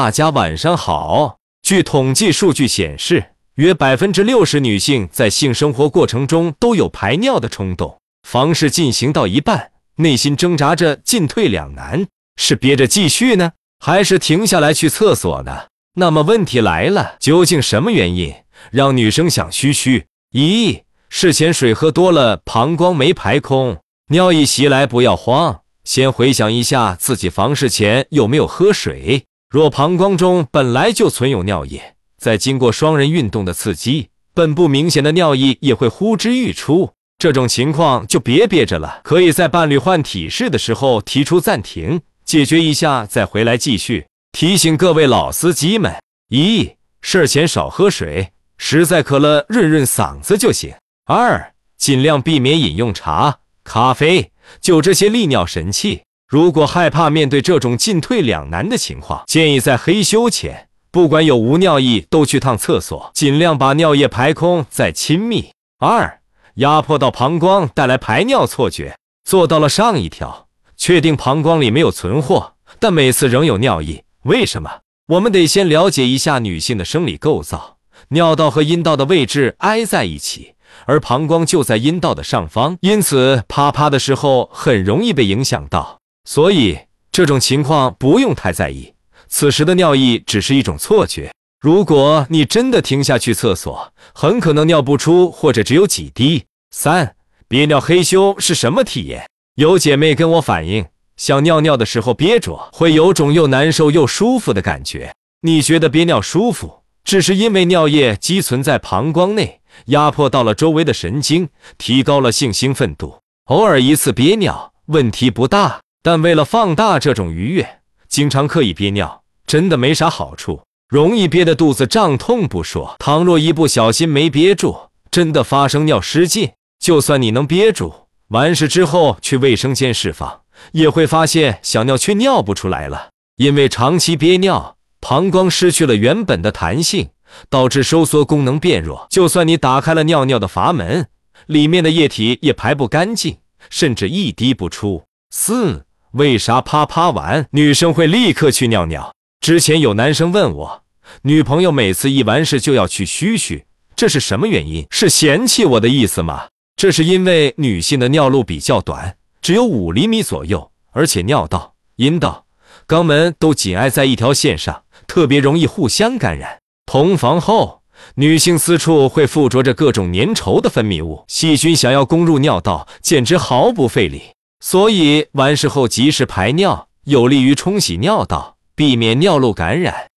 大家晚上好。据统计数据显示，约百分之六十女性在性生活过程中都有排尿的冲动，房事进行到一半，内心挣扎着进退两难，是憋着继续呢，还是停下来去厕所呢？那么问题来了，究竟什么原因让女生想嘘嘘？一事前水喝多了，膀胱没排空，尿意袭来不要慌，先回想一下自己房事前有没有喝水。若膀胱中本来就存有尿液，再经过双人运动的刺激，本不明显的尿意也会呼之欲出。这种情况就别憋着了，可以在伴侣换体式的时候提出暂停，解决一下再回来继续。提醒各位老司机们：一、事前少喝水，实在渴了润润嗓子就行；二、尽量避免饮用茶、咖啡，就这些利尿神器。如果害怕面对这种进退两难的情况，建议在黑休前，不管有无尿意，都去趟厕所，尽量把尿液排空再亲密。二、压迫到膀胱带来排尿错觉，做到了上一条，确定膀胱里没有存货，但每次仍有尿意，为什么？我们得先了解一下女性的生理构造，尿道和阴道的位置挨在一起，而膀胱就在阴道的上方，因此啪啪的时候很容易被影响到。所以这种情况不用太在意，此时的尿意只是一种错觉。如果你真的停下去厕所，很可能尿不出，或者只有几滴。三憋尿黑羞是什么体验？有姐妹跟我反映，想尿尿的时候憋着，会有种又难受又舒服的感觉。你觉得憋尿舒服，只是因为尿液积存在膀胱内，压迫到了周围的神经，提高了性兴奋度。偶尔一次憋尿，问题不大。但为了放大这种愉悦，经常刻意憋尿，真的没啥好处，容易憋得肚子胀痛不说，倘若一不小心没憋住，真的发生尿失禁，就算你能憋住，完事之后去卫生间释放，也会发现想尿却尿不出来了，因为长期憋尿，膀胱失去了原本的弹性，导致收缩功能变弱，就算你打开了尿尿的阀门，里面的液体也排不干净，甚至一滴不出。四。为啥啪啪完女生会立刻去尿尿？之前有男生问我，女朋友每次一完事就要去嘘嘘，这是什么原因？是嫌弃我的意思吗？这是因为女性的尿路比较短，只有五厘米左右，而且尿道、阴道、肛门都紧挨在一条线上，特别容易互相感染。同房后，女性私处会附着着各种粘稠的分泌物，细菌想要攻入尿道，简直毫不费力。所以完事后及时排尿，有利于冲洗尿道，避免尿路感染。